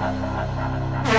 Ha ha ha ha ha!